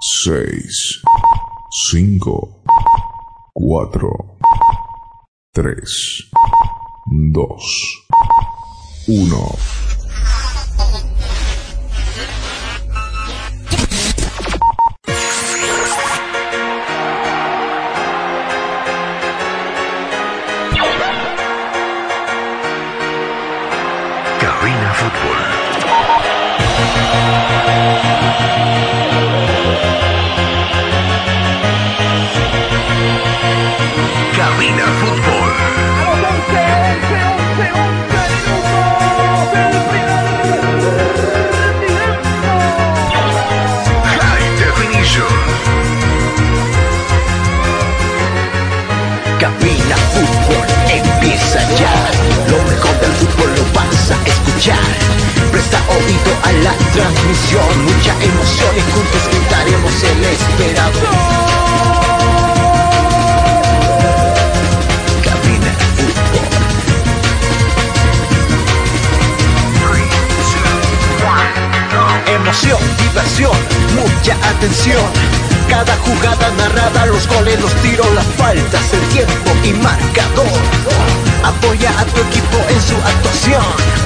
6, 5, 4, 3, 2, 1. Escuchar. Presta oído a la transmisión. Mucha emoción y juntos gritaremos el esperado. Cabina Fútbol. Emoción, diversión, mucha atención. Cada jugada narrada, los goles, los tiros, las faltas, el tiempo y marcador. Apoya a tu equipo en su actuación.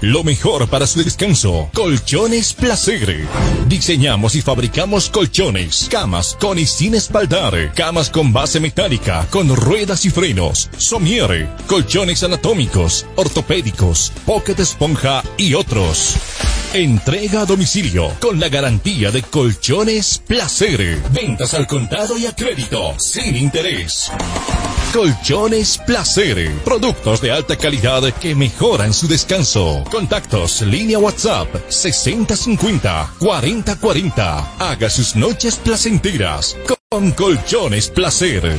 Lo mejor para su descanso. Colchones Placer. Diseñamos y fabricamos colchones, camas con y sin espaldar, camas con base metálica, con ruedas y frenos, somiere, colchones anatómicos, ortopédicos, pocket esponja y otros. Entrega a domicilio con la garantía de Colchones Placer. Ventas al contado y a crédito, sin interés. Colchones Placer. Productos de alta calidad que mejoran su descanso. Contactos, línea WhatsApp 6050 4040. Haga sus noches placenteras con Colchones Placer.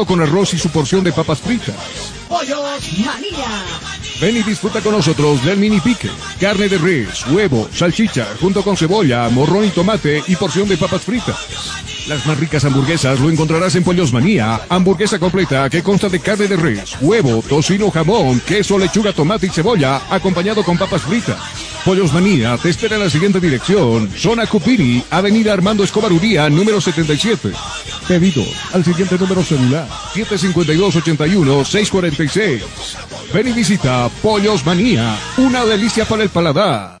con arroz y su porción de papas fritas. Pollos María, Ven y disfruta con nosotros del mini pique, carne de res, huevo, salchicha, junto con cebolla, morrón y tomate y porción de papas fritas. Las más ricas hamburguesas lo encontrarás en Pollos Manía, hamburguesa completa que consta de carne de res, huevo, tocino, jamón, queso, lechuga, tomate y cebolla, acompañado con papas fritas. Pollos Manía te espera en la siguiente dirección, Zona Cupini, Avenida Armando Escobar Uría, número 77. Pedido al siguiente número celular, 752-81-646. Ven y visita Pollos Manía, una delicia para el paladar.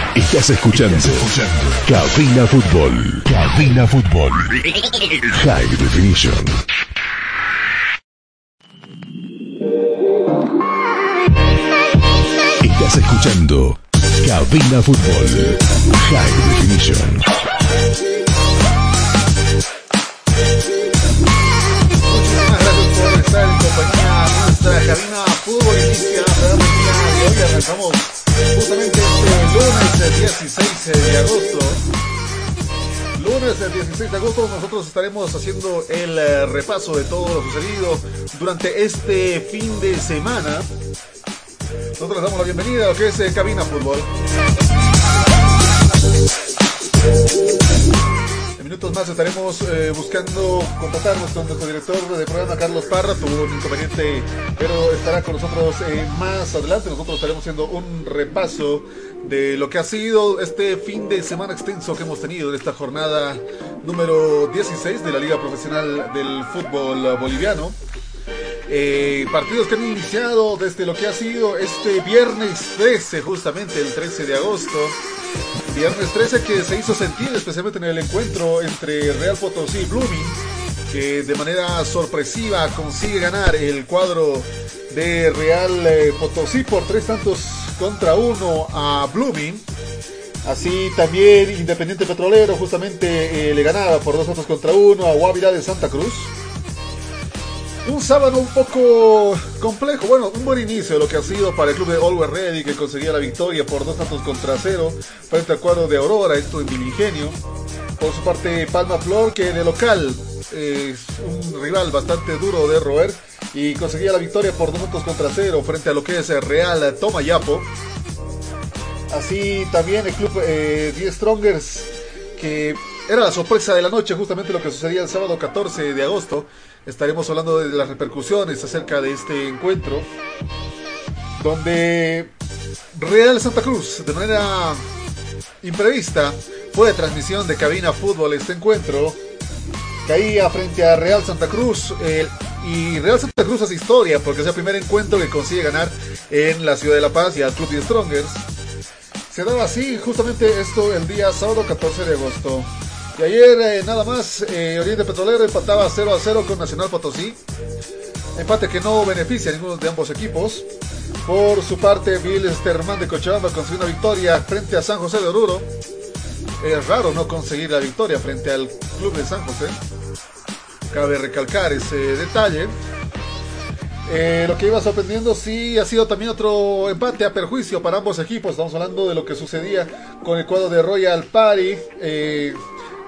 Estás escuchando. Cabina Fútbol. Cabina Fútbol. High Definition. Estás escuchando Cabina Fútbol. High Definition. Muchísimas fútbol hoy arrancamos justamente este lunes 16 de agosto. Lunes 16 de agosto nosotros estaremos haciendo el eh, repaso de todo lo sucedido durante este fin de semana. Nosotros les damos la bienvenida a lo que es eh, Cabina Fútbol. Minutos más estaremos eh, buscando contactarnos con nuestro director de programa, Carlos Parra. Tuvo un inconveniente, pero estará con nosotros eh, más adelante. Nosotros estaremos haciendo un repaso de lo que ha sido este fin de semana extenso que hemos tenido en esta jornada número 16 de la Liga Profesional del Fútbol Boliviano. Eh, partidos que han iniciado desde lo que ha sido este viernes 13, justamente el 13 de agosto. Viernes 13 que se hizo sentir especialmente en el encuentro entre Real Potosí y Blooming, que de manera sorpresiva consigue ganar el cuadro de Real eh, Potosí por tres tantos contra uno a Blooming. Así también Independiente Petrolero justamente eh, le ganaba por dos tantos contra uno a Guavirá de Santa Cruz. Un sábado un poco complejo, bueno, un buen inicio de lo que ha sido para el club de Always Ready que conseguía la victoria por dos tantos contra cero frente al cuadro de Aurora, esto en Milingenio. Por su parte, Palma Flor, que de local es un rival bastante duro de roer y conseguía la victoria por dos tantos contra cero frente a lo que es el Real Tomayapo. Así también el club eh, The Strongers, que era la sorpresa de la noche, justamente lo que sucedía el sábado 14 de agosto. Estaremos hablando de las repercusiones acerca de este encuentro, donde Real Santa Cruz, de manera imprevista, fue de transmisión de cabina fútbol este encuentro. Caía frente a Real Santa Cruz y Real Santa Cruz hace historia porque es el primer encuentro que consigue ganar en la ciudad de La Paz y al Club de Strongers. Se daba así justamente esto el día sábado 14 de agosto. Y ayer eh, nada más eh, Oriente Petrolero empataba 0 a 0 con Nacional Potosí. Empate que no beneficia a ninguno de ambos equipos. Por su parte, Bill Sterman de Cochabamba consiguió una victoria frente a San José de Oruro. Es raro no conseguir la victoria frente al club de San José. Cabe recalcar ese detalle. Eh, lo que iba sorprendiendo sí ha sido también otro empate a perjuicio para ambos equipos. Estamos hablando de lo que sucedía con el cuadro de Royal Party.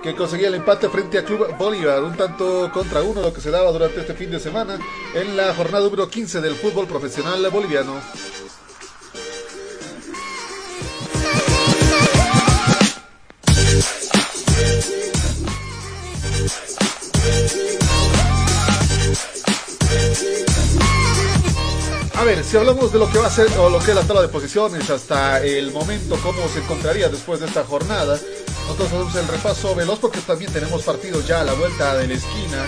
Que conseguía el empate frente a Club Bolívar, un tanto contra uno lo que se daba durante este fin de semana en la jornada número 15 del fútbol profesional boliviano. A ver, si hablamos de lo que va a ser o lo que es la tabla de posiciones hasta el momento, cómo se encontraría después de esta jornada, nosotros hacemos el repaso veloz porque también tenemos partidos ya a la vuelta de la esquina.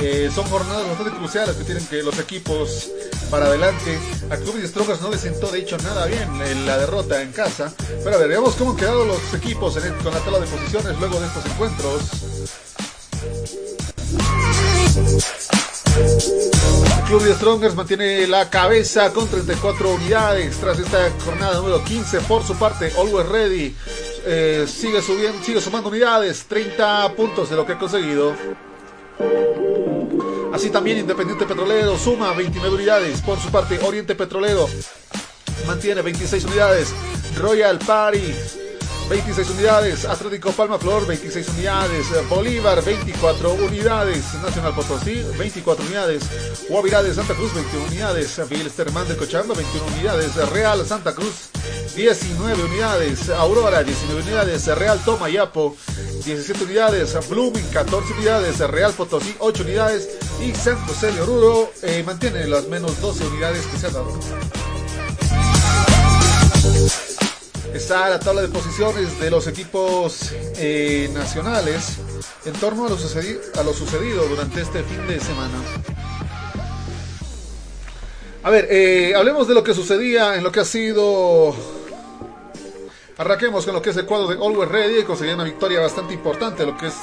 Eh, son jornadas bastante cruciales que tienen que los equipos para adelante. A Club de Strongers no le sentó de hecho nada bien en la derrota en casa. Pero a ver, veamos cómo han quedado los equipos con la tabla de posiciones luego de estos encuentros. Club de Strongers mantiene la cabeza con 34 unidades tras esta jornada número 15. Por su parte, Always Ready eh, sigue subiendo, sigue sumando unidades, 30 puntos de lo que ha conseguido. Así también Independiente Petrolero suma 29 unidades. Por su parte, Oriente Petrolero mantiene 26 unidades. Royal Party 26 unidades, Atlético Palma Flor 26 unidades, Bolívar 24 unidades, Nacional Potosí 24 unidades, Guavirá de Santa Cruz 21 unidades, Vilsterman de Cochabamba 21 unidades, Real Santa Cruz 19 unidades, Aurora 19 unidades, Real Tomayapo 17 unidades, Blooming 14 unidades, Real Potosí 8 unidades y San José de Oruro eh, mantiene las menos 12 unidades que se han dado. Está la tabla de posiciones de los equipos eh, nacionales en torno a lo, sucedido, a lo sucedido durante este fin de semana. A ver, eh, hablemos de lo que sucedía en lo que ha sido. Arranquemos con lo que es el cuadro de Always Ready, conseguía una victoria bastante importante, lo que es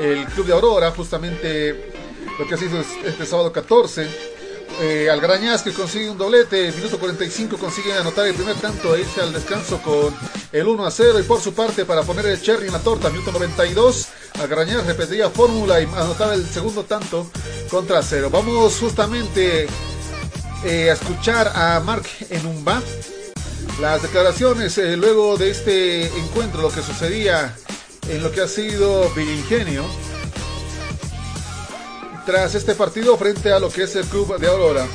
el Club de Aurora, justamente lo que ha sido este sábado 14 eh, Algrañaz que consigue un doblete, minuto 45 consigue anotar el primer tanto e irse al descanso con el 1 a 0 y por su parte para poner el cherry en la torta, minuto 92, Algrañaz repetía fórmula y anotaba el segundo tanto contra cero. Vamos justamente eh, a escuchar a Mark Enumba. Las declaraciones eh, luego de este encuentro, lo que sucedía en lo que ha sido Ingenio tras este partido frente a lo que es el club de Aurora.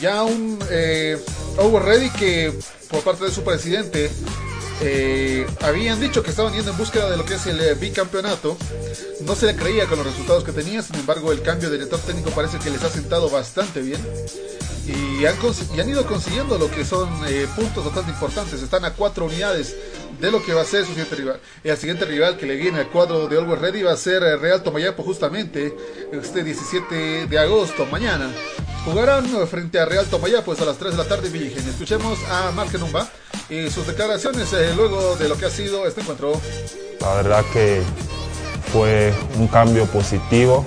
Ya un eh, Ready que por parte de su presidente eh, habían dicho que estaban yendo en búsqueda de lo que es el eh, bicampeonato. No se le creía con los resultados que tenía, sin embargo el cambio de director técnico parece que les ha sentado bastante bien. Y han, y han ido consiguiendo lo que son eh, puntos bastante importantes. Están a cuatro unidades de lo que va a ser su siguiente rival. El siguiente rival que le viene al cuadro de Always Ready va a ser eh, Real Tomayapo justamente este 17 de agosto, mañana. Jugarán frente a Real Tomayapo a las 3 de la tarde en Escuchemos a Mark Numba y sus declaraciones eh, luego de lo que ha sido este encuentro. La verdad que fue un cambio positivo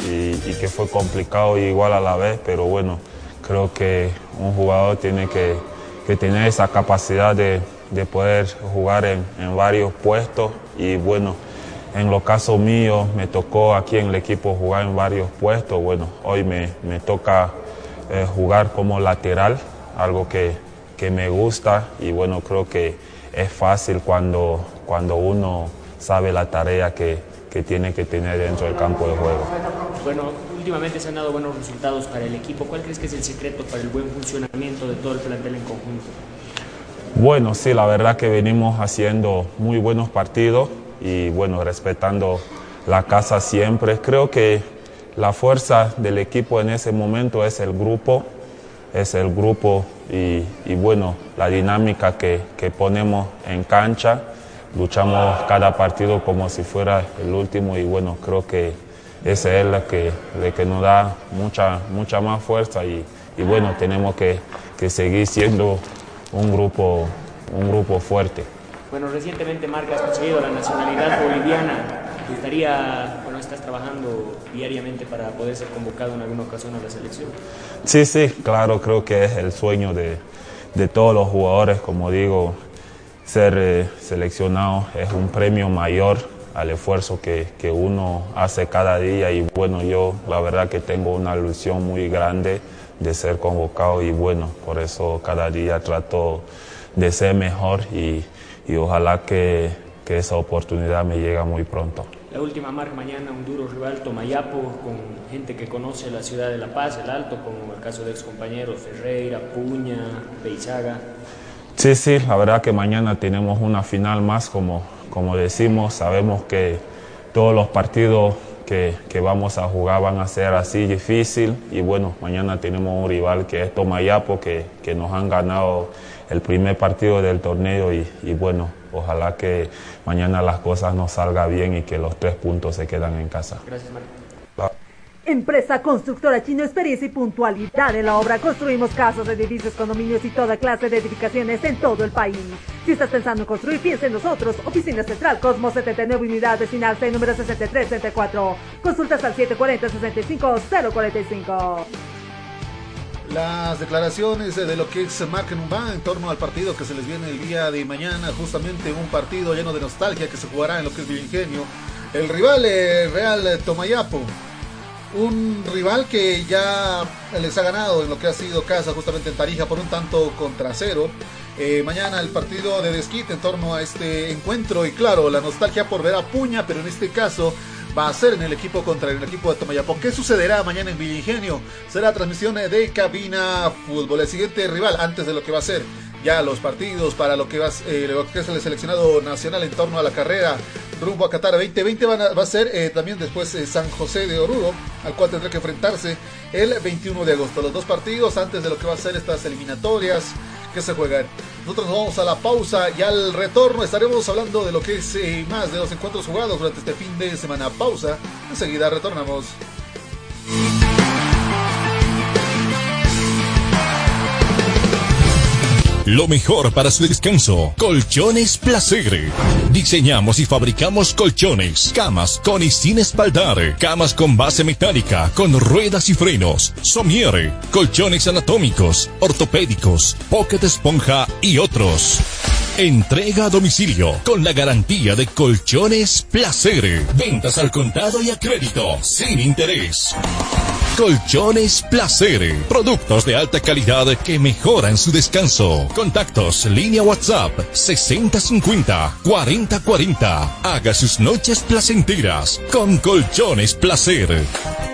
y, que fue complicado igual a la vez, pero bueno, creo que un jugador tiene que tener esa capacidad de, de poder jugar en, varios puestos y bueno, en lo caso mío me tocó aquí en el equipo jugar en varios puestos, bueno, hoy me, toca eh, jugar como lateral, algo que, que, me gusta y bueno, creo que es fácil cuando, cuando uno sabe la tarea que, que tiene que tener dentro del campo de juego. Bueno, últimamente se han dado buenos resultados para el equipo. ¿Cuál crees que es el secreto para el buen funcionamiento de todo el plantel en conjunto? Bueno, sí, la verdad que venimos haciendo muy buenos partidos y bueno, respetando la casa siempre. Creo que la fuerza del equipo en ese momento es el grupo, es el grupo y, bueno, la dinámica que, ponemos en cancha. Luchamos cada partido como si fuera el último y bueno, creo que ese es el que, que nos da mucha, mucha más fuerza y, bueno, tenemos que, que seguir siendo un grupo, un grupo fuerte. Bueno, recientemente Marca has conseguido la nacionalidad boliviana. ¿Te gustaría, estás trabajando diariamente para poder ser convocado en alguna ocasión a la selección? Sí, sí, claro, creo que es el sueño de, de todos los jugadores, como digo, ser eh, seleccionado es un premio mayor al esfuerzo que, que, uno hace cada día y bueno, yo la verdad que tengo una ilusión muy grande de ser convocado y bueno, por eso cada día trato de ser mejor y, y ojalá que, que esa oportunidad me llega muy pronto. La última marca mañana, un duro rival, Tomayapo, con gente que conoce la ciudad de La Paz, el Alto, como el caso de ex compañeros Ferreira, Puña, Beizaga. Sí, sí, la verdad que mañana tenemos una final más, como, como decimos, sabemos que todos los partidos que, que, vamos a jugar van a ser así difícil y bueno, mañana tenemos un rival que es Tomayapo, que, que nos han ganado el primer partido del torneo y bueno, ojalá que mañana las cosas nos salgan bien y que los tres puntos se quedan en casa. Gracias, Mario. Empresa Constructora Chino Experiencia y Puntualidad en la obra. Construimos casas, edificios, condominios y toda clase de edificaciones en todo el país. Si estás pensando en construir, piensa en nosotros. Oficina Central Cosmos 79 Unidad Vecinal C número 6334. Consultas al 740-65-045. Las declaraciones de lo que es Mark Numba en torno al partido que se les viene el día de mañana, justamente un partido lleno de nostalgia que se jugará en lo que es Ingenio. El rival eh, Real Tomayapo, un rival que ya les ha ganado en lo que ha sido casa justamente en Tarija por un tanto contra cero. Eh, mañana el partido de desquite en torno a este encuentro y claro, la nostalgia por ver a Puña, pero en este caso va a ser en el equipo contra el equipo de Tomayapo. ¿Qué sucederá mañana en Villa Ingenio? Será transmisión de cabina fútbol. El siguiente rival antes de lo que va a ser ya los partidos para lo que va, eh, lo que es el seleccionado nacional en torno a la carrera rumbo a Qatar 2020 van a, va a ser eh, también después eh, San José de Oruro, al cual tendrá que enfrentarse el 21 de agosto. Los dos partidos antes de lo que va a ser estas eliminatorias que se juegan. Nosotros nos vamos a la pausa y al retorno estaremos hablando de lo que es eh, más de los encuentros jugados durante este fin de semana. Pausa, enseguida retornamos. Lo mejor para su descanso. Colchones Placer. Diseñamos y fabricamos colchones, camas con y sin espaldar, camas con base metálica, con ruedas y frenos, somiere, colchones anatómicos, ortopédicos, pocket esponja y otros. Entrega a domicilio con la garantía de Colchones Placer. Ventas al contado y a crédito, sin interés. Colchones Placer. Productos de alta calidad que mejoran su descanso. Contactos, línea WhatsApp 6050 4040. Haga sus noches placenteras con Colchones Placer.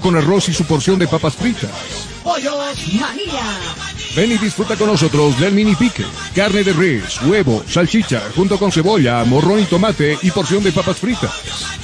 con arroz y su porción de papas fritas. Pollos María. Ven y disfruta con nosotros del mini pique. Carne de res, huevo, salchicha, junto con cebolla, morrón y tomate y porción de papas fritas.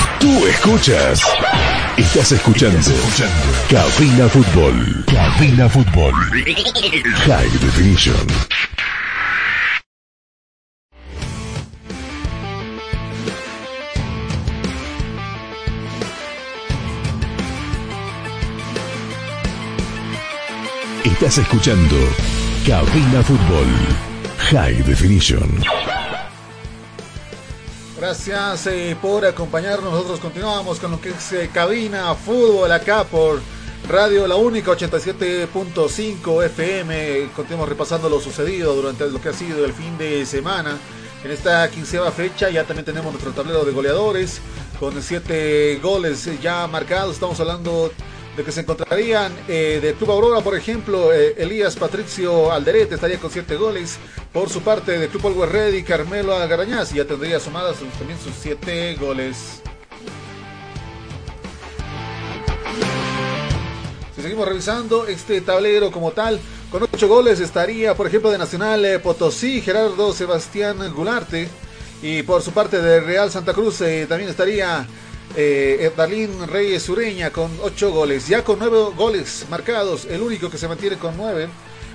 Tú escuchas. Estás escuchando. Cabina Fútbol. Cabina Fútbol. High Definition. Estás escuchando Cabina Fútbol. High Definition. Gracias eh, por acompañarnos. Nosotros continuamos con lo que es eh, Cabina Fútbol acá por Radio La Única 87.5 FM. Continuamos repasando lo sucedido durante lo que ha sido el fin de semana. En esta quinceava fecha ya también tenemos nuestro tablero de goleadores con siete goles ya marcados. Estamos hablando de que se encontrarían eh, de Club Aurora, por ejemplo, eh, Elías Patricio Alderete estaría con siete goles. Por su parte, de Club Always Ready, Carmelo Agarañaz ya tendría sumadas también sus siete goles. Si seguimos revisando este tablero como tal, con ocho goles estaría, por ejemplo, de Nacional eh, Potosí, Gerardo Sebastián Gularte. Y por su parte de Real Santa Cruz eh, también estaría eh, Darlín Reyes Ureña con 8 goles. Ya con 9 goles marcados, el único que se mantiene con 9.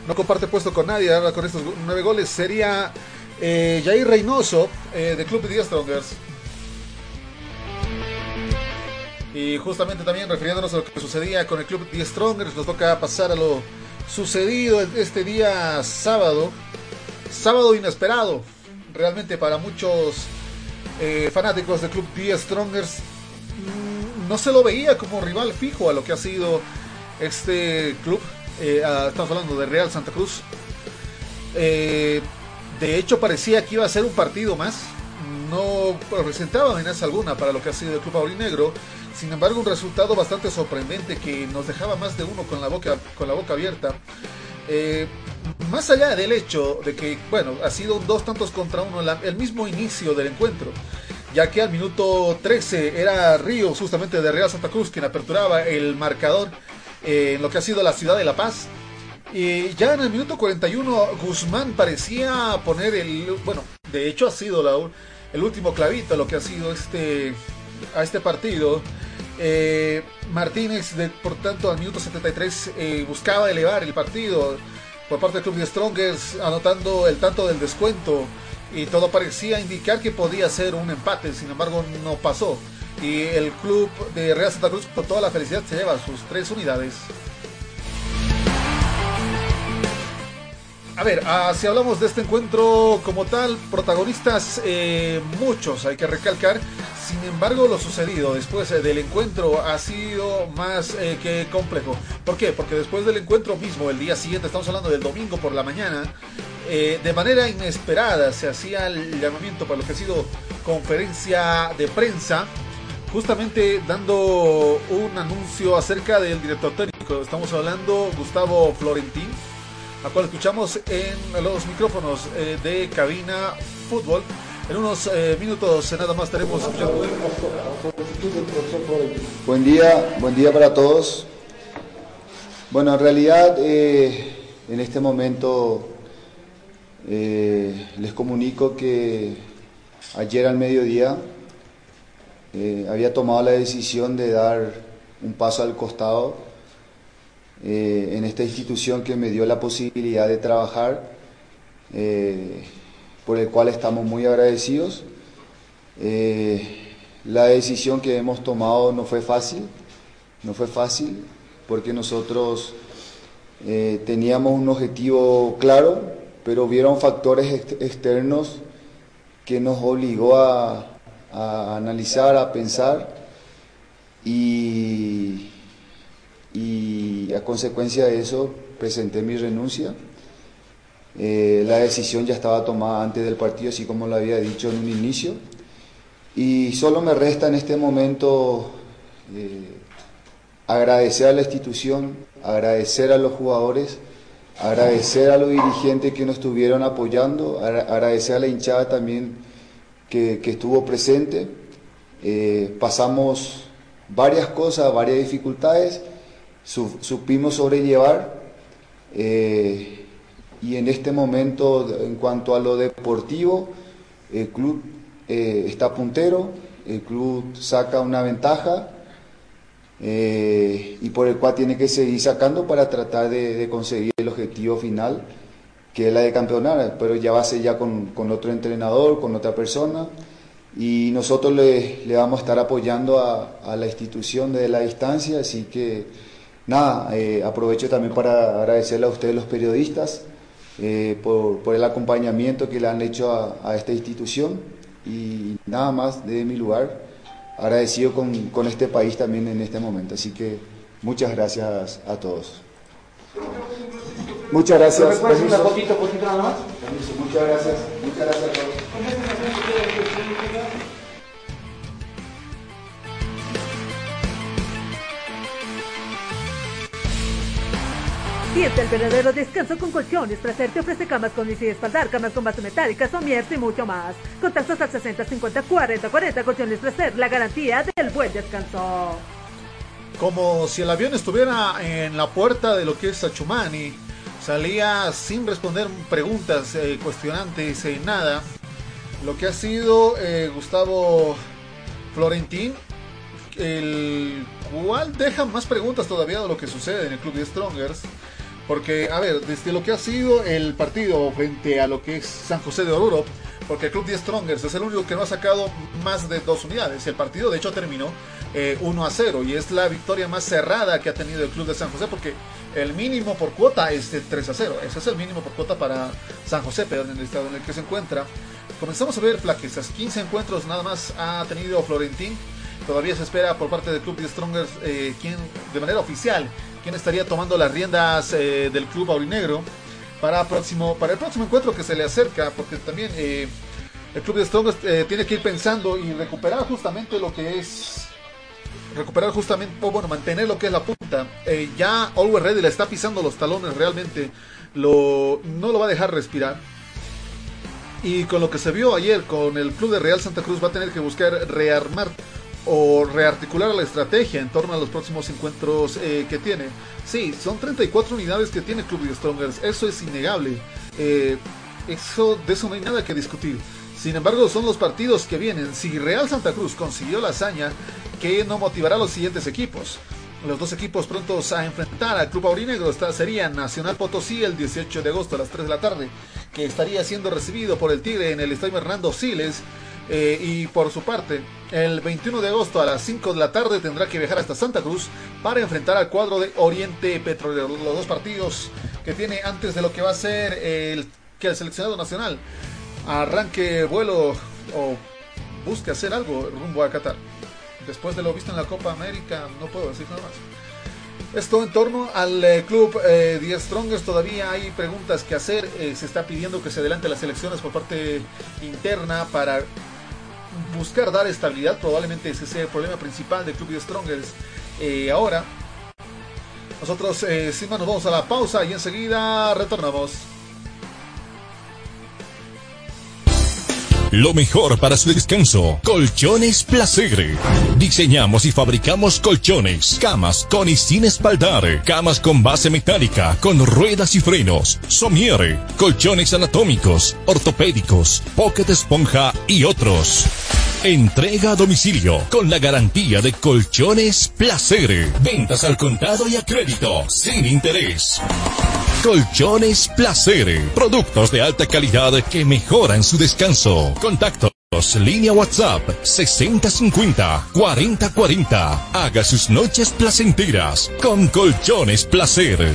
No comparte puesto con nadie ahora con estos 9 goles. Sería eh, Jair Reynoso eh, de Club de Strongers. Y justamente también refiriéndonos a lo que sucedía con el Club de Strongers, nos toca pasar a lo sucedido este día sábado. Sábado inesperado, realmente para muchos eh, fanáticos del Club The Strongers no se lo veía como rival fijo a lo que ha sido este club. Eh, a, estamos hablando de Real Santa Cruz. Eh, de hecho, parecía que iba a ser un partido más. No presentaba amenaza alguna para lo que ha sido el club aurinegro. Sin embargo, un resultado bastante sorprendente que nos dejaba más de uno con la boca, con la boca abierta. Eh, más allá del hecho de que, bueno, ha sido un dos tantos contra uno la, el mismo inicio del encuentro ya que al minuto 13 era Ríos, justamente de Real Santa Cruz, quien aperturaba el marcador eh, en lo que ha sido la ciudad de La Paz. Y ya en el minuto 41 Guzmán parecía poner el, bueno, de hecho ha sido la, el último clavito lo que ha sido este, a este partido. Eh, Martínez, de, por tanto, al minuto 73 eh, buscaba elevar el partido por parte del club de Strongers, anotando el tanto del descuento y todo parecía indicar que podía ser un empate, sin embargo no pasó. Y el club de Real Santa Cruz con toda la felicidad se lleva sus tres unidades. a ver, ah, si hablamos de este encuentro como tal, protagonistas eh, muchos, hay que recalcar. Sin embargo, lo sucedido después eh, del encuentro ha sido más eh, que complejo. ¿Por qué? Porque después del encuentro mismo, el día siguiente, estamos hablando del domingo por la mañana, eh, de manera inesperada se hacía el llamamiento para lo que ha sido conferencia de prensa, justamente dando un anuncio acerca del director técnico. Estamos hablando Gustavo Florentín, a cual escuchamos en los micrófonos eh, de cabina fútbol. En unos eh, minutos nada más estaremos. Buen día, buen día para todos. Bueno, en realidad en este momento eh, les comunico que ayer al mediodía eh, había tomado la decisión de dar un paso al costado eh, en esta institución que me dio la posibilidad de trabajar, por el cual estamos muy agradecidos. La decisión que hemos tomado no fue fácil, no fue fácil porque nosotros teníamos un objetivo claro, pero hubieron factores ex- externos que nos obligó a, a analizar, a pensar y, y a consecuencia de eso presenté mi renuncia. Eh, la decisión ya estaba tomada antes del partido, así como lo había dicho en un inicio. Y solo me resta en este momento eh, agradecer a la institución, agradecer a los jugadores, agradecer a los dirigentes que nos estuvieron apoyando, agra- agradecer a la hinchada también que, estuvo presente. Eh, pasamos varias cosas, varias dificultades, su- supimos sobrellevar. eh, y en este momento, en cuanto a lo deportivo, el club eh, está puntero, el club saca una ventaja eh, y por el cual tiene que seguir sacando para tratar de, de conseguir el objetivo final, que es la de campeonar, pero ya va a ser ya con, con otro entrenador, con otra persona, y nosotros le, le vamos a estar apoyando a, a la institución desde la distancia, así que nada, eh, aprovecho también para agradecerle a ustedes los periodistas eh, por, por el acompañamiento que le han hecho a, a esta institución y nada más de mi lugar, agradecido con, con este país también en este momento, así que muchas gracias a todos. Muchas gracias. ¿Me puedes una Permiso. fotito, fotito nada más? Permiso, Muchas gracias. Muchas gracias a todos. Siente el verdadero descanso con colchones. Placer te ofrece camas con y espaldar, camas con base metálica, somierto y mucho más. Contactos al 60 50 40 40. Colchones Placer, la garantía del buen descanso. Como si el avión estuviera en la puerta de lo que es Achumani. Salía sin responder preguntas eh, cuestionantes, eh, nada. Lo que ha sido eh, Gustavo Florentín, el cual deja más preguntas todavía de lo que sucede en el club de Strongers. Porque, a ver, desde lo que ha sido el partido frente a lo que es San José de Oruro, porque el club de Strongers es el único que no ha sacado más de dos unidades. El partido, de hecho, terminó eh, 1 a 0 y es la victoria más cerrada que ha tenido el club de San José, porque el mínimo por cuota es de 3 a 0. Ese es el mínimo por cuota para San José, pero en el estado en el que se encuentra. Comenzamos a ver flaquezas. 15 encuentros nada más ha tenido Florentín. Todavía se espera por parte del club de Strongers, eh, quien de manera oficial, quien estaría tomando las riendas eh, del club aurinegro para, próximo, para el próximo encuentro que se le acerca, porque también eh, el club de Strongers eh, tiene que ir pensando y recuperar justamente lo que es recuperar justamente, bueno, mantener lo que es la punta. Eh, ya Always Ready le está pisando los talones realmente, no lo va a dejar respirar. Y con lo que se vio ayer con el club de Real Santa Cruz va a tener que buscar rearmar o rearticular la estrategia en torno a los próximos encuentros eh, que tiene. Sí, son 34 unidades que tiene Club de Strongers, eso es innegable. Eh, eso, de eso no hay nada que discutir. Sin embargo, son los partidos que vienen. Si Real Santa Cruz consiguió la hazaña, que no motivará a los siguientes equipos. Los dos equipos prontos a enfrentar al Club Aurinegro está, serían Nacional Potosí el 18 de agosto a las 3 de la tarde, que estaría siendo recibido por el Tigre en el Estadio Hernando Siles. Eh, y por su parte, el 21 de agosto a las 5 de la tarde tendrá que viajar hasta Santa Cruz para enfrentar al cuadro de Oriente Petrolero. Los dos partidos que tiene antes de lo que va a ser el, que el seleccionado nacional arranque vuelo o busque hacer algo rumbo a Qatar. Después de lo visto en la Copa América, no puedo decir nada más. Esto en torno al eh, club eh, Strongest, todavía hay preguntas que hacer. Eh, se está pidiendo que se adelante las elecciones por parte interna para buscar dar estabilidad. Probablemente ese sea el problema principal del club The Strongest. ahora, nosotros sin más nos vamos a la pausa y enseguida retornamos. Lo mejor para su descanso. Colchones Placer. Diseñamos y fabricamos colchones, camas con y sin espaldar, camas con base metálica, con ruedas y frenos, somiere, colchones anatómicos, ortopédicos, pocket esponja y otros. Entrega a domicilio con la garantía de Colchones Placer. Ventas al contado y a crédito, sin interés. Colchones Placer. Productos de alta calidad que mejoran su descanso. Contactos. Línea WhatsApp 6050 4040. Haga sus noches placenteras con Colchones Placer.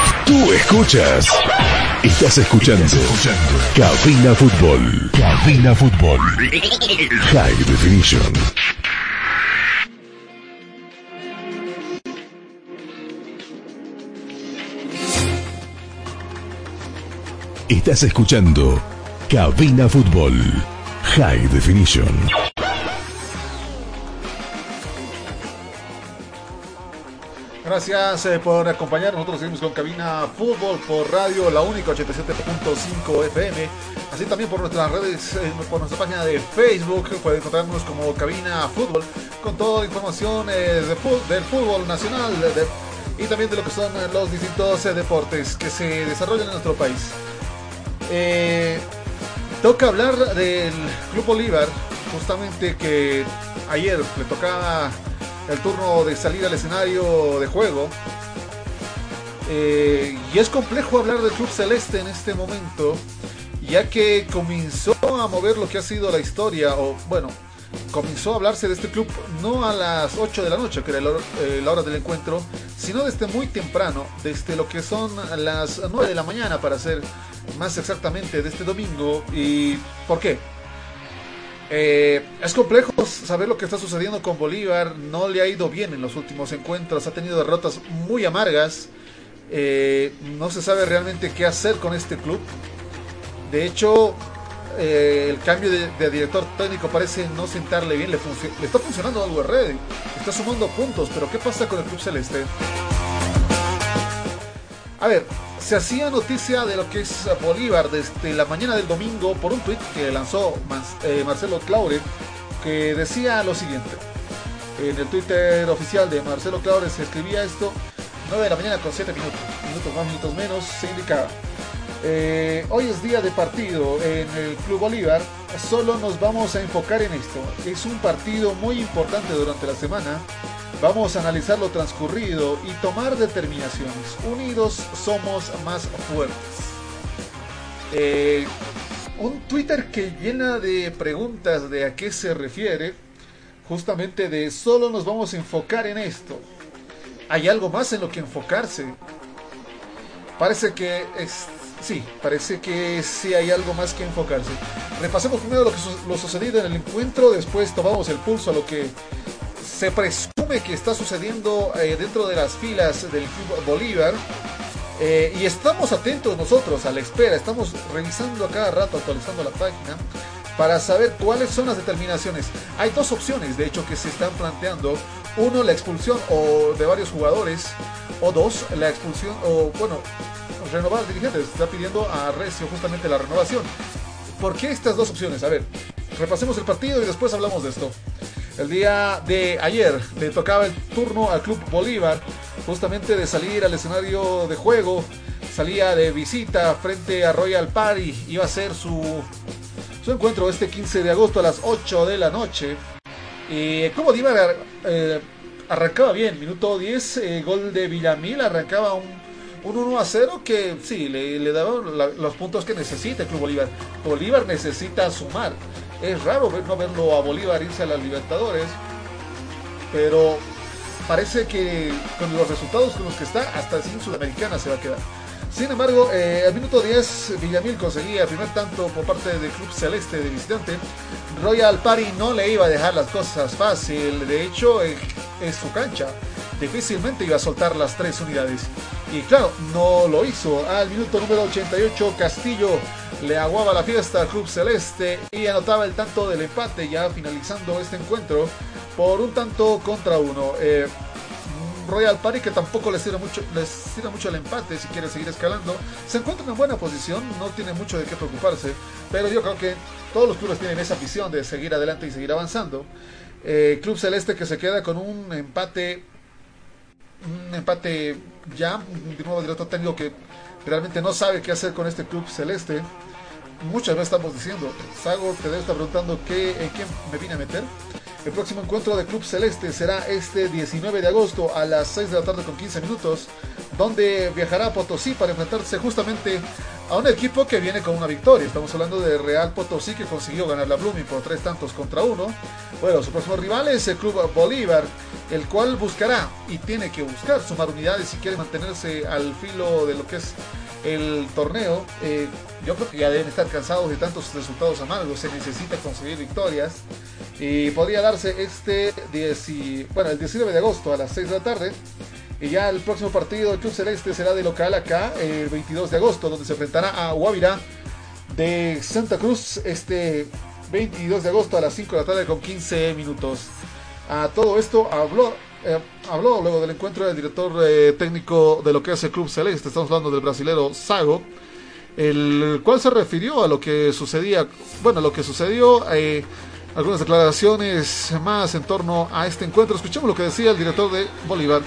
Tú escuchas. Estás escuchando. Cabina Fútbol. Cabina Fútbol. High Definition. Estás escuchando Cabina Fútbol. High Definition. Gracias eh, por acompañarnos. Nosotros seguimos con Cabina Fútbol por radio, la única 87.5 FM. Así también por nuestras redes, eh, por nuestra página de Facebook. Pueden encontrarnos como Cabina Fútbol con toda la información eh, del fútbol nacional y también de lo que son los distintos deportes que se desarrollan en nuestro país. Toca hablar del Club Bolívar, justamente que ayer le tocaba el turno de salir al escenario de juego. Eh, y es complejo hablar del Club Celeste en este momento, ya que comenzó a mover lo que ha sido la historia, o bueno, comenzó a hablarse de este club no a las 8 de la noche, que era eh, la hora del encuentro, sino desde muy temprano, desde lo que son las 9 de la mañana, para ser más exactamente de este domingo. ¿Y por qué? Eh, es complejo saber lo que está sucediendo con Bolívar. No le ha ido bien en los últimos encuentros. Ha tenido derrotas muy amargas. Eh, no se sabe realmente qué hacer con este club. De hecho, eh, el cambio de, director técnico parece no sentarle bien. Le está funcionando algo a Red. Está sumando puntos. Pero ¿qué pasa con el club celeste? A ver, se hacía noticia de lo que es Bolívar desde la mañana del domingo por un tweet que lanzó eh, Marcelo Claure que decía lo siguiente. En el Twitter oficial de Marcelo Claure se escribía esto, 9 de la mañana con 7 minutos, minutos más, minutos menos, se indicaba. eh, hoy es día de partido en el Club Bolívar, solo nos vamos a enfocar en esto. Es un partido muy importante durante la semana. Vamos a analizar lo transcurrido y tomar determinaciones. Unidos somos más fuertes. Eh, un Twitter que llena de preguntas de a qué se refiere. Justamente de solo nos vamos a enfocar en esto. ¿Hay algo más en lo que enfocarse? Parece que es, sí, parece que sí hay algo más que enfocarse. Repasemos primero lo, que lo sucedido en el encuentro, después tomamos el pulso a lo que se presume que está sucediendo eh, dentro de las filas del Club Bolívar. Eh, y estamos atentos nosotros a la espera, estamos revisando a cada rato, actualizando la página para saber cuáles son las determinaciones. Hay dos opciones, de hecho, que se están planteando. Uno, la expulsión o de varios jugadores. O dos, la expulsión, o bueno, renovar dirigentes. Está pidiendo a Recio justamente la renovación. ¿Por qué estas dos opciones? A ver, repasemos el partido y después hablamos de esto. El día de ayer le tocaba el turno al Club Bolívar, justamente de salir al escenario de juego. Salía de visita frente a Royal Party. Iba a ser su, su encuentro este 15 de agosto a las 8 de la noche. Y el Club Bolívar eh, arrancaba bien, minuto 10, eh, gol de Villamil, arrancaba un, un 1 a 0 que sí, le, le daba los puntos que necesita el Club Bolívar. Bolívar necesita sumar. Es raro ver, no verlo a Bolívar irse a las Libertadores, pero parece que con los resultados con los que está, hasta sin Sudamericana se va a quedar. Sin embargo, eh, al minuto 10, Villamil conseguía el primer tanto por parte del Club Celeste de visitante. Royal Party no le iba a dejar las cosas fácil, de hecho, eh, es su cancha. Difícilmente iba a soltar las tres unidades. Y claro, no lo hizo. Al minuto número 88, Castillo le aguaba la fiesta al Club Celeste y anotaba el tanto del empate ya finalizando este encuentro por un tanto contra uno. Eh, Royal Party que tampoco les sirve mucho, les mucho el empate si quiere seguir escalando. Se encuentra en buena posición, no tiene mucho de qué preocuparse, pero yo creo que todos los clubes tienen esa visión de seguir adelante y seguir avanzando. Eh, Club Celeste que se queda con un empate, un empate ya, de nuevo director técnico que realmente no sabe qué hacer con este Club Celeste. Muchas veces estamos diciendo, Sago debe estar preguntando qué, en quién me vine a meter. El próximo encuentro de Club Celeste será este 19 de agosto a las 6 de la tarde con 15 minutos, donde viajará a Potosí para enfrentarse justamente a un equipo que viene con una victoria. Estamos hablando de Real Potosí que consiguió ganar la Blooming por tres tantos contra uno. Bueno, su próximo rival es el Club Bolívar, el cual buscará y tiene que buscar sumar unidades si quiere mantenerse al filo de lo que es el torneo. Eh, yo creo que ya deben estar cansados de tantos resultados amargos. Se necesita conseguir victorias. Y podría darse este 10 bueno, el 19 de agosto a las 6 de la tarde. Y ya el próximo partido Club Celeste será de local acá, el 22 de agosto, donde se enfrentará a Guavirá de Santa Cruz este 22 de agosto a las 5 de la tarde con 15 minutos. A todo esto habló, eh, habló luego del encuentro del director eh, técnico de lo que es el Club Celeste. Estamos hablando del brasilero Sago, el cual se refirió a lo que sucedía, bueno, lo que sucedió. Eh, algunas declaraciones más en torno a este encuentro. Escuchemos lo que decía el director de Bolívar.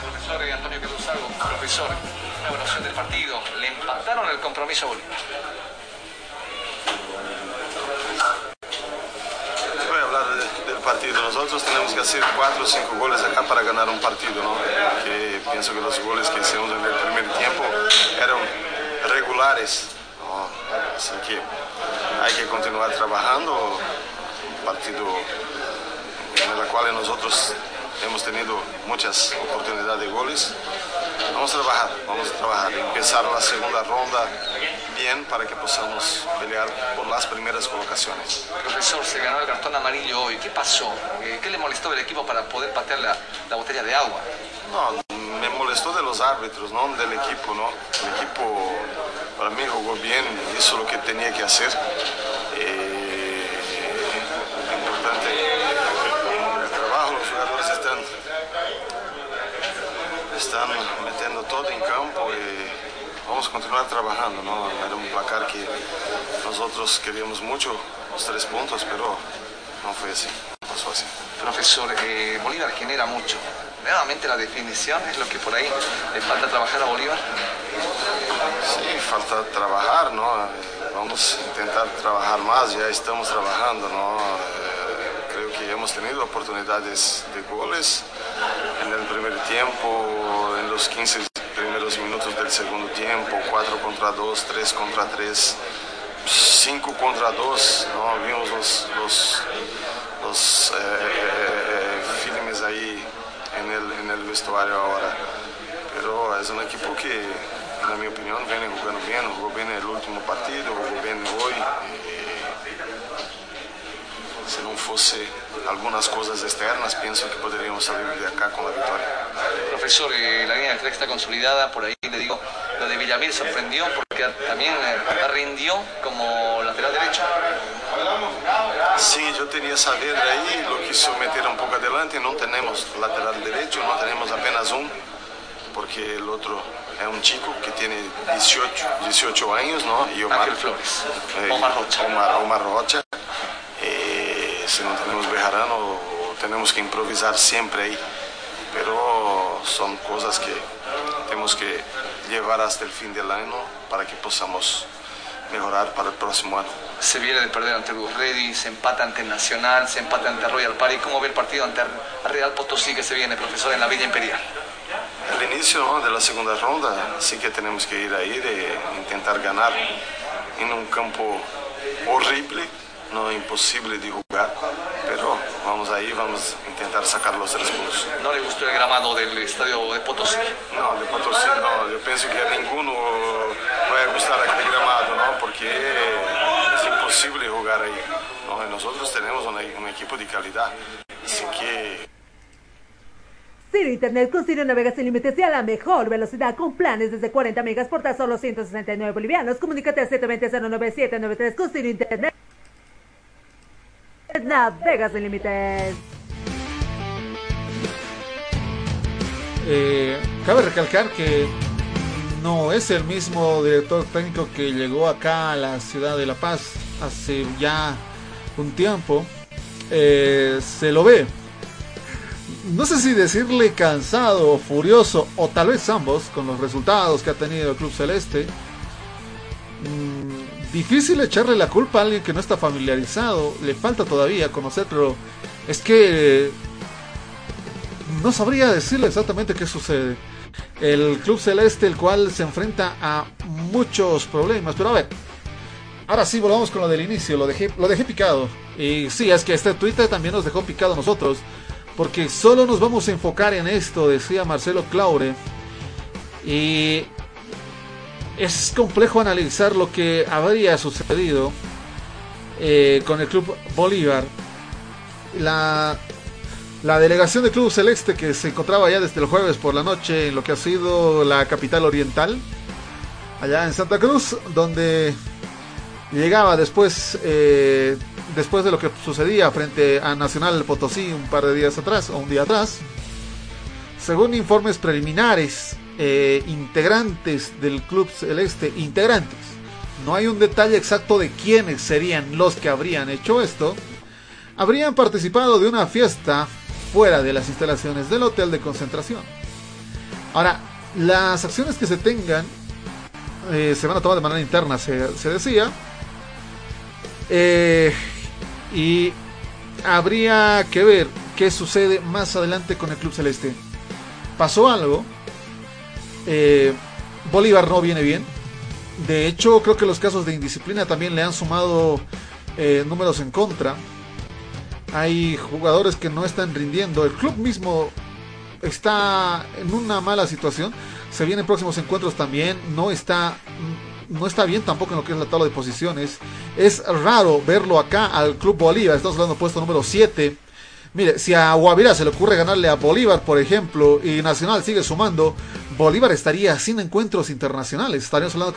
Profesor Antonio Cruzalgo, profesor, una evaluación del partido. ¿Le empataron el compromiso a Bolívar? Voy a hablar de, del partido. Nosotros tenemos que hacer cuatro o cinco goles acá para ganar un partido, ¿no? Que pienso que los goles que hicimos en el primer tiempo eran regulares. ¿no? Así que hay que continuar trabajando. Partido en el cual nosotros hemos tenido muchas oportunidades de goles. Vamos a trabajar, vamos a trabajar. Empezar la segunda ronda bien para que podamos pelear por las primeras colocaciones. Profesor, se ganó el cartón amarillo hoy. ¿Qué pasó? Eh, ¿Qué le molestó del equipo para poder patear la, la botella de agua? No, me molestó de los árbitros, no del equipo, ¿no? El equipo para mí jugó bien, hizo lo que tenía que hacer. Eh, importante el trabajo, los jugadores están, están metiendo todo en campo y vamos a continuar trabajando, ¿no? Era un placar que nosotros queríamos mucho, los tres puntos, pero no fue así, no pasó así. Profesor, eh, Bolívar genera mucho. Nuevamente la definición es lo que por ahí le falta trabajar a Bolívar. Sí, falta trabajar, ¿no? Eh, Vamos a intentar trabajar más, ya estamos trabajando, ¿no? Eh, Creo que hemos tenido oportunidades de goles en el primer tiempo, en los 15 primeros minutos del segundo tiempo, 4 contra 2, 3 contra 3, 5 contra 2, ¿no? Vimos los, los, los eh, filmes ahí en el, en el vestuario ahora. Pero es un equipo que, en mi opinión, viene jugando bien, jugó bien el último partido, jugó bien hoy. Y si no fuese algunas cosas externas, pienso que podríamos salir de acá con la victoria. Profesor, eh, la línea del 3 está consolidada, por ahí le digo, lo de Villamil sorprendió porque también eh, rindió como lateral derecho. Sí, yo tenía saber ahí, lo quiso meter un poco adelante, no tenemos lateral derecho, no tenemos apenas un, porque el otro es un chico que tiene 18, 18 años, ¿no? Y Omar Flores. Omar Rocha. Omar, Omar Rocha. Eh, si no tenemos Bejarano, tenemos que improvisar siempre ahí. Pero son cosas que tenemos que llevar hasta el fin del año para que podamos mejorar para el próximo año. Se viene de perder ante Luz Ready, se empata ante Nacional, se empata ante Royal Party. ¿Cómo ve el partido ante Real Potosí que se viene, profesor, en la Villa Imperial? El inicio ¿no? de la segunda ronda, sí que tenemos que ir ahí de intentar ganar en un campo horrible, no imposible de jugar, pero vamos ahí, vamos a intentar sacar los tres puntos. ¿No le gustó el gramado del estadio de Potosí? No, de Potosí no, yo pienso que a ninguno va a gustar ¿no? Porque es imposible jugar ahí. ¿no? Nosotros tenemos un, un equipo de calidad, así que Ciro Internet con Ciro Navega sin límites y a la mejor velocidad con planes desde 40 megas por tan solo 169 bolivianos. Comunícate al 720-09793 con Ciro Internet. Navega sin límites. Eh, cabe recalcar que no es el mismo director técnico que llegó acá a la ciudad de La Paz hace ya un tiempo. Eh, se lo ve. No sé si decirle cansado o furioso, o tal vez ambos, con los resultados que ha tenido el Club Celeste. Mm, difícil echarle la culpa a alguien que no está familiarizado. Le falta todavía conocerlo. Es que no sabría decirle exactamente qué sucede. El Club Celeste, el cual se enfrenta a muchos problemas. Pero a ver, ahora sí, volvamos con lo del inicio. Lo dejé, lo dejé picado. Y sí, es que este Twitter también nos dejó picado a nosotros. Porque solo nos vamos a enfocar en esto, decía Marcelo Claure. Y es complejo analizar lo que habría sucedido eh, con el Club Bolívar. La la delegación del Club Celeste que se encontraba ya desde el jueves por la noche en lo que ha sido la capital oriental, allá en Santa Cruz, donde llegaba después, eh, después de lo que sucedía frente a Nacional Potosí un par de días atrás, o un día atrás, según informes preliminares, eh, integrantes del Club Celeste, integrantes, no hay un detalle exacto de quiénes serían los que habrían hecho esto, habrían participado de una fiesta fuera de las instalaciones del hotel de concentración. Ahora, las acciones que se tengan eh, se van a tomar de manera interna, se, decía. Eh, y habría que ver qué sucede más adelante con el Club Celeste. Pasó algo. Eh, Bolívar no viene bien. De hecho, creo que los casos de indisciplina también le han sumado números en contra hay jugadores que no están rindiendo. El club mismo está en una mala situación. Se vienen próximos encuentros también. No está, no está bien tampoco en lo que es la tabla de posiciones. Es raro verlo acá al Club Bolívar. Estamos hablando puesto número 7. Mire, si a Guavirá se le ocurre ganarle a Bolívar, por ejemplo, y Nacional sigue sumando, Bolívar estaría sin encuentros internacionales. Estaríamos hablando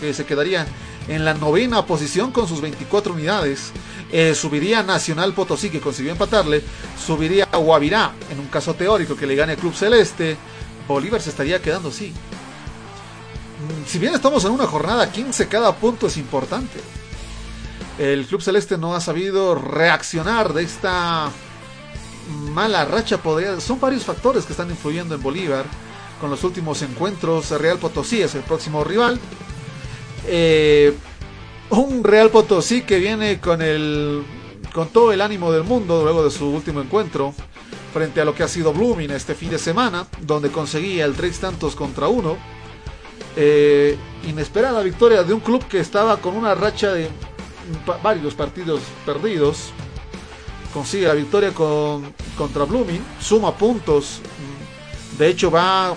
que, se quedaría en la novena posición con sus 24 unidades. Eh, subiría Nacional Potosí, que consiguió empatarle. Subiría a Guavirá, en un caso teórico que le gane el Club Celeste. Bolívar se estaría quedando así. Mm, si bien estamos en una jornada 15, cada punto es importante. El Club Celeste no ha sabido reaccionar de esta mala racha. Son varios factores que están influyendo en Bolívar. Con los últimos encuentros, Real Potosí es el próximo rival. Eh, un Real Potosí que viene con el con todo el ánimo del mundo luego de su último encuentro frente a lo que ha sido Blooming este fin de semana, donde conseguía el tres tantos contra uno. Eh, inesperada victoria de un club que estaba con una racha de varios partidos perdidos consigue la victoria con, contra Blooming, suma puntos, de hecho va,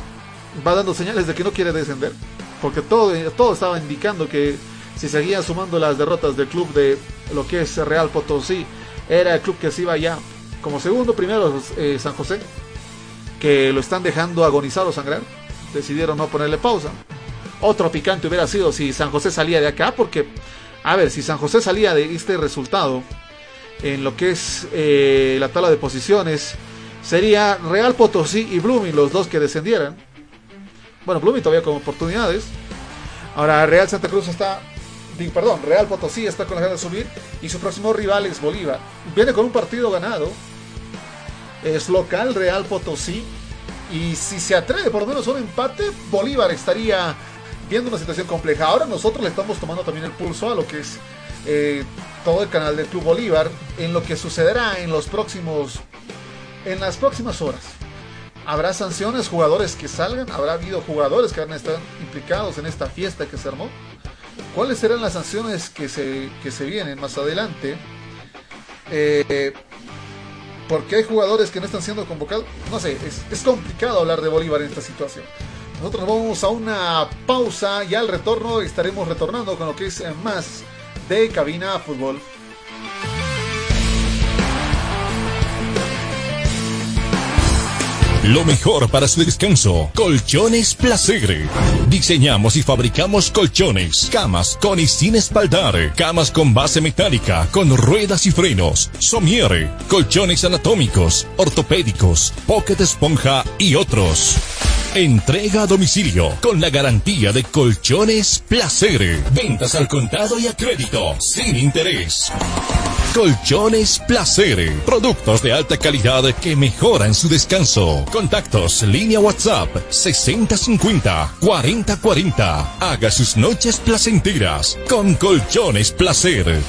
va dando señales de que no quiere descender, porque todo, todo estaba indicando que si seguía sumando las derrotas del club de lo que es Real Potosí, era el club que se iba ya como segundo, primero eh, San José, que lo están dejando agonizar o sangrar, decidieron no ponerle pausa. Otro picante hubiera sido si San José salía de acá, porque, a ver, si San José salía de este resultado, en lo que es eh, la tabla de posiciones sería Real Potosí y Blooming los dos que descendieran. Bueno, Blooming todavía con oportunidades. Ahora Real Santa Cruz está, perdón, Real Potosí está con la ganas de subir y su próximo rival es Bolívar. Viene con un partido ganado. Es local Real Potosí y si se atreve por lo menos un empate, Bolívar estaría viendo una situación compleja. Ahora nosotros le estamos tomando también el pulso a lo que es eh, todo el canal del Club Bolívar en lo que sucederá en los próximos en las próximas horas. Habrá sanciones, jugadores que salgan, habrá habido jugadores que van a estar implicados en esta fiesta que se armó. ¿Cuáles serán las sanciones que se, que se vienen más adelante? Eh, porque hay jugadores que no están siendo convocados. No sé, es, es complicado hablar de Bolívar en esta situación. Nosotros nos vamos a una pausa y al retorno estaremos retornando con lo que es más de Cabina Fútbol. Lo mejor para su descanso. Colchones Placer. Diseñamos y fabricamos colchones, camas con y sin espaldar, camas con base metálica, con ruedas y frenos, somiere, colchones anatómicos, ortopédicos, pocket esponja y otros. Entrega a domicilio con la garantía de Colchones Placer. Ventas al contado y a crédito, sin interés. Colchones Placer. Productos de alta calidad que mejoran su descanso. Contactos, línea WhatsApp 6050-4040. Haga sus noches placenteras con Colchones Placer.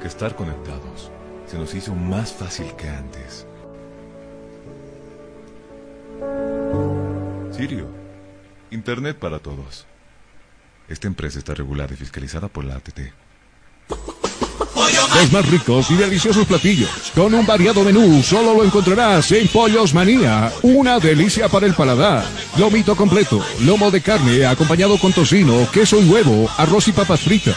Que estar conectados se nos hizo más fácil que antes. Sirio, Internet para todos. Esta empresa está regulada y fiscalizada por la ATT. Los más ricos y deliciosos platillos, con un variado menú, solo lo encontrarás en Pollos Manía. Una delicia para el paladar. Lomito completo, lomo de carne acompañado con tocino, queso y huevo, arroz y papas fritas.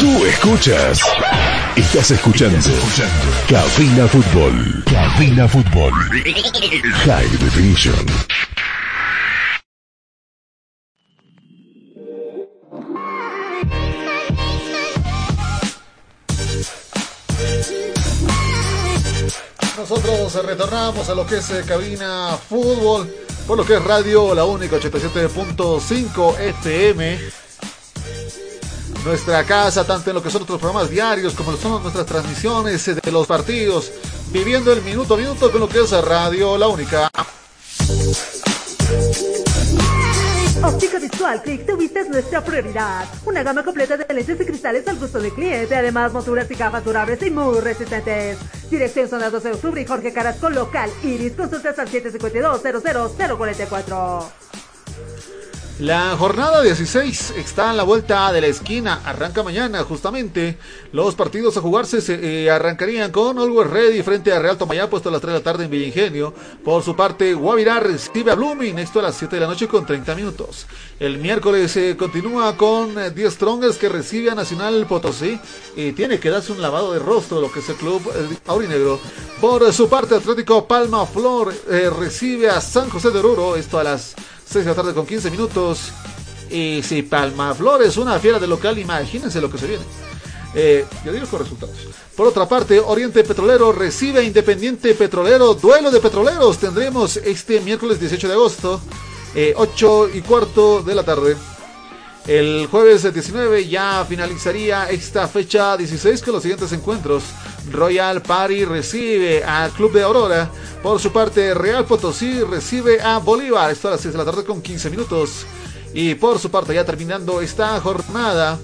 Tú escuchas. Estás escuchando. Cabina Fútbol. Cabina Fútbol. High Definition. Nosotros retornamos a lo que es eh, cabina fútbol, por lo que es radio, la única 87.5 FM. Nuestra casa, tanto en lo que son nuestros programas diarios como son nuestras transmisiones eh, de los partidos, viviendo el minuto a minuto con lo que es radio, la única. Óptica Visual Click, tu vista es nuestra prioridad. Una gama completa de lentes y cristales al gusto del cliente, además monturas y gafas durables y muy resistentes. Dirección Zona 12 de Octubre y Jorge Carrasco, local Iris. Consultas al 752-00044. La jornada 16 está en la vuelta de la esquina. Arranca mañana, justamente. Los partidos a jugarse se eh, arrancarían con Always Ready frente a Real Tomayá, puesto a las 3 de la tarde en Villa Ingenio. Por su parte, Guavirá recibe a Blooming, esto a las 7 de la noche con 30 minutos. El miércoles se continúa con 10 eh, Strongers que recibe a Nacional Potosí y tiene que darse un lavado de rostro lo que es el club eh, aurinegro. Por su parte, Atlético Palma Flor recibe a San José de Oruro, esto a las 6 de la tarde con 15 minutos. Y si Palma Flores, una fiera de local, imagínense lo que se viene. Eh, yo digo con resultados. Por otra parte, Oriente Petrolero recibe a Independiente Petrolero. Duelo de petroleros tendremos este miércoles 18 de agosto, 8 eh, y cuarto de la tarde. El jueves 19 ya finalizaría esta fecha 16 con los siguientes encuentros. Royal Party recibe al Club de Aurora. Por su parte, Real Potosí recibe a Bolívar. Esto a las 6 de la tarde con 15 minutos. Y por su parte, ya terminando esta jornada,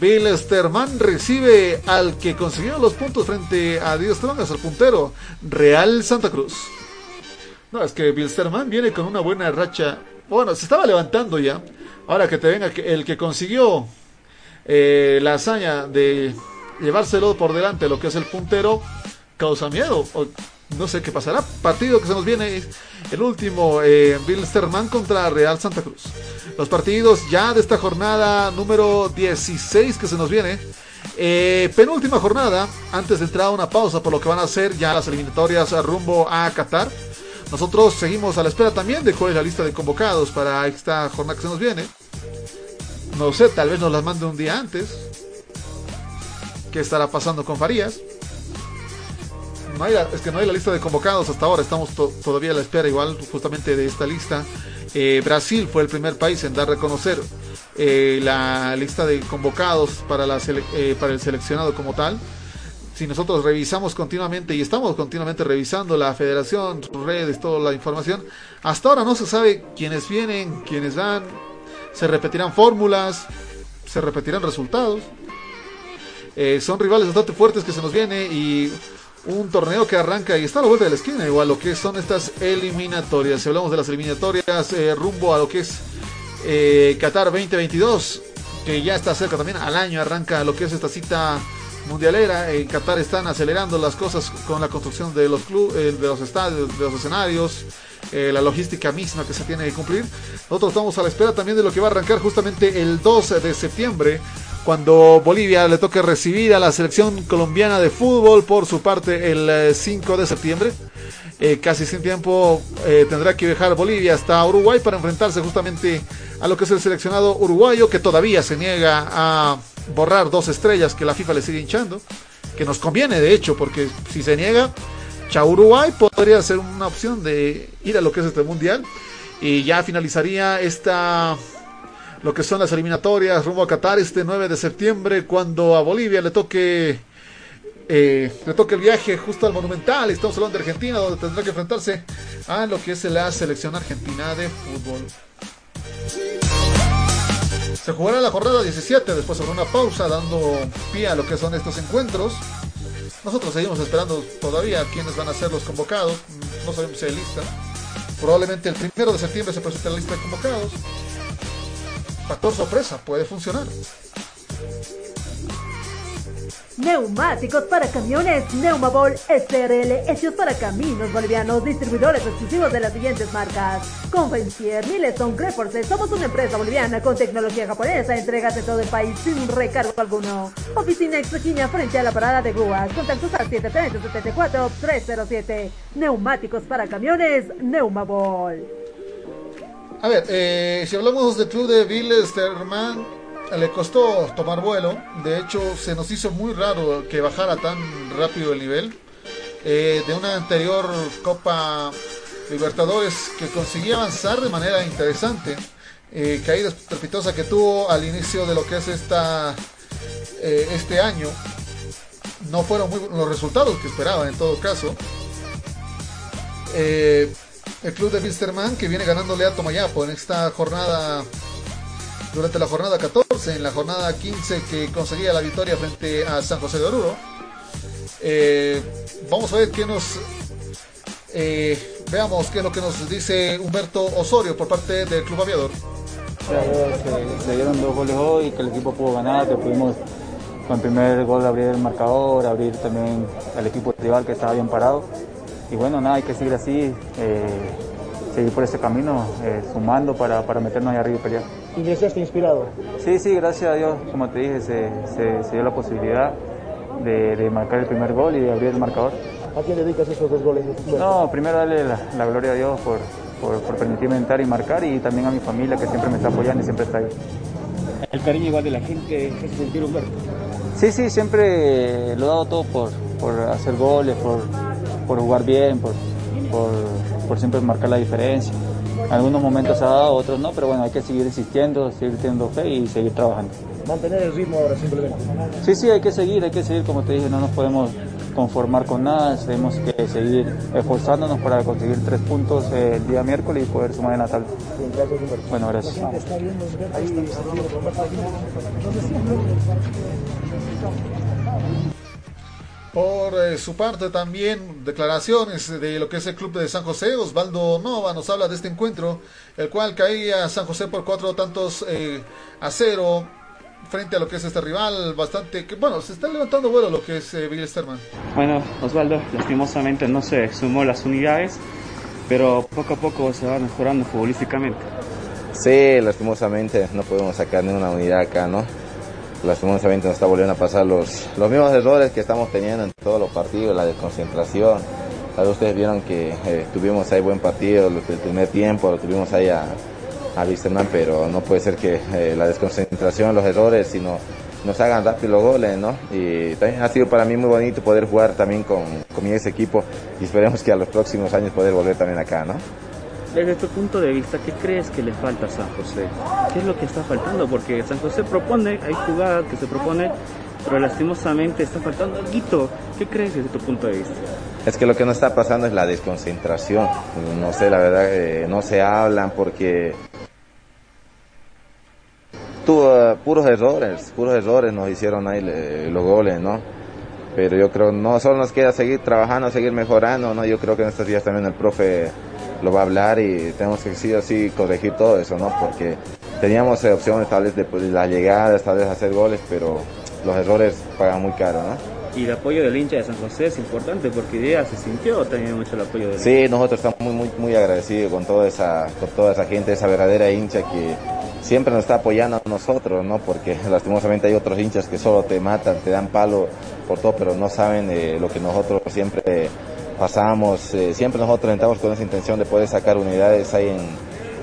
Bill Sterman recibe al que consiguió los puntos frente a Dios Trongas, al puntero, Real Santa Cruz. No, es que Bill Sterman viene con una buena racha. Bueno, se estaba levantando ya. Ahora que te venga el que consiguió eh, la hazaña de llevárselo por delante lo que es el puntero causa miedo. no sé qué pasará. Partido que se nos viene el último, eh, Bill Sterman contra Real Santa Cruz. Los partidos ya de esta jornada número 16 que se nos viene. Eh, penúltima jornada, antes de entrar a una pausa por lo que van a ser ya las eliminatorias rumbo a Qatar. Nosotros seguimos a la espera también de cuál es la lista de convocados para esta jornada que se nos viene. No sé, tal vez nos las mande un día antes qué estará pasando con Farías. No hay es que no hay la lista de convocados hasta ahora, estamos todavía a la espera igual justamente de esta lista. Eh, Brasil fue el primer país en dar a reconocer eh, la lista de convocados para, la eh, para el seleccionado como tal. Si nosotros revisamos continuamente y estamos continuamente revisando la federación, sus redes, toda la información, hasta ahora no se sabe quiénes vienen, quiénes van, se repetirán fórmulas, se repetirán resultados. Eh, son rivales bastante fuertes que se nos viene y un torneo que arranca y está a la vuelta de la esquina, igual lo que son estas eliminatorias. Si hablamos de las eliminatorias eh, rumbo a lo que es eh, Qatar 2022, que ya está cerca también, al año arranca lo que es esta cita mundialera. En Qatar están acelerando las cosas con la construcción de los clubes, de los estadios, de los escenarios. la logística misma que se tiene que cumplir. Nosotros estamos a la espera también de lo que va a arrancar justamente el 12 de septiembre cuando Bolivia le toque recibir a la selección colombiana de fútbol por su parte el 5 eh, de septiembre. Eh, casi sin tiempo eh, tendrá que viajar Bolivia hasta Uruguay para enfrentarse justamente a lo que es el seleccionado uruguayo que todavía se niega a borrar dos estrellas que la FIFA le sigue hinchando. Que nos conviene de hecho porque si se niega, Uruguay podría ser una opción de ir a lo que es este mundial. Y ya finalizaría esta lo que son las eliminatorias rumbo a Qatar este 9 de septiembre cuando a Bolivia le toque eh, le toque el viaje justo al Monumental. Estamos hablando de Argentina, donde tendrá que enfrentarse a lo que es la selección argentina de fútbol. Se jugará la jornada 17, después habrá una pausa dando pie a lo que son estos encuentros. Nosotros seguimos esperando todavía quiénes van a ser los convocados. No sabemos si hay lista. Probablemente el primero de septiembre se presente la lista de convocados factor sorpresa puede funcionar. Neumáticos para camiones Neumabol SRL, hechos para caminos bolivianos, distribuidores exclusivos de las siguientes marcas. Convencier, Milestone, Greforce, somos una empresa boliviana con tecnología japonesa, entregas de todo el país sin recargo alguno. Oficina Extraquiña frente a la parada de grúas, contactos al 730-74-307. Neumáticos para camiones Neumabol. A ver, eh, si hablamos del club de Bilsterman, le costó tomar vuelo. De hecho, se nos hizo muy raro que bajara tan rápido el nivel. Eh, de una anterior Copa Libertadores que conseguía avanzar de manera interesante. Eh, caída estrepitosa que tuvo al inicio de lo que es esta eh, este año. No fueron muy los resultados que esperaban en todo caso. el club de Wilstermann que viene ganándole a Tomayapo en esta jornada durante la jornada 14, en la jornada 15 que conseguía la victoria frente a San José de Oruro. Eh, vamos a ver qué nos... Eh, veamos qué es lo que nos dice Humberto Osorio por parte del Club Aviador. Se, dieron dos goles hoy, que el equipo pudo ganar, que pudimos con el primer gol abrir el marcador, abrir también al equipo rival que estaba bien parado. Y bueno, nada, hay que seguir así, eh, seguir por ese camino, sumando para, para meternos ahí arriba y pelear. ¿Y deseaste inspirado? Sí, sí, gracias a Dios, como te dije, se, se, dio la posibilidad de, de, marcar el primer gol y de abrir el marcador. ¿A quién dedicas esos dos goles? No, primero darle la, la gloria a Dios por, por, por, permitirme entrar y marcar y también a mi familia que siempre me está apoyando y siempre está ahí. ¿El cariño igual de la gente se sentir Humberto? Sí, sí, siempre lo he dado todo por, por hacer goles, por, por jugar bien, por, por, por siempre marcar la diferencia. Algunos momentos ha dado, otros no, pero bueno, hay que seguir insistiendo, seguir teniendo fe y seguir trabajando. Mantener el ritmo ahora simplemente. Sí, sí, hay que seguir, hay que seguir, como te dije, no nos podemos conformar con nada, tenemos que seguir esforzándonos para conseguir tres puntos el día miércoles y poder sumar en gracias, Humberto. Bueno, gracias. Por eh, su parte también declaraciones de lo que es el club de San José. Osvaldo Nova nos habla de este encuentro, el cual caía San José por cuatro tantos eh, a cero frente a lo que es este rival bastante que bueno se está levantando vuelo lo que es eh, Bill Sterman. Bueno Osvaldo lastimosamente no se sumó las unidades pero poco a poco se va mejorando futbolísticamente. Sí lastimosamente no podemos sacar ninguna unidad acá no lastimosamente nos está volviendo a pasar los, los mismos errores que estamos teniendo en todos los partidos, la desconcentración. Ustedes vieron que eh, tuvimos ahí buen partido el primer tiempo, lo tuvimos ahí a, a pero no puede ser que eh, la desconcentración, los errores, sino nos hagan rápido los goles, ¿no? Y también ha sido para mí muy bonito poder jugar también con, con ese equipo y esperemos que a los próximos años poder volver también acá, ¿no? Desde tu punto de vista, ¿qué crees que le falta a San José? ¿Qué es lo que está faltando? Porque San José propone, hay jugadas que se propone, pero lastimosamente está faltando algo. ¿Qué crees desde tu punto de vista? Es que lo que no está pasando es la desconcentración. No sé, la verdad, eh, no se hablan porque tuvo uh, puros errores, puros errores nos hicieron ahí le, los goles, ¿no? Pero yo creo no solo nos queda seguir trabajando, seguir mejorando, ¿no? Yo creo que en estos días también el profe lo va a hablar y tenemos que sí o sí corregir todo eso, ¿no? Porque teníamos opciones tal vez de pues, la llegada, tal vez hacer goles, pero los errores pagan muy caro, ¿no? Y el apoyo del hincha de San José es importante porque idea se sintió también mucho el apoyo del Sí, nosotros estamos muy, muy, muy agradecidos con toda esa, con toda esa gente, esa verdadera hincha que siempre nos está apoyando a nosotros, ¿no? Porque lastimosamente hay otros hinchas que solo te matan, te dan palo por todo, pero no saben eh, lo que nosotros siempre pasamos, eh, siempre nosotros entramos con esa intención de poder sacar unidades ahí en,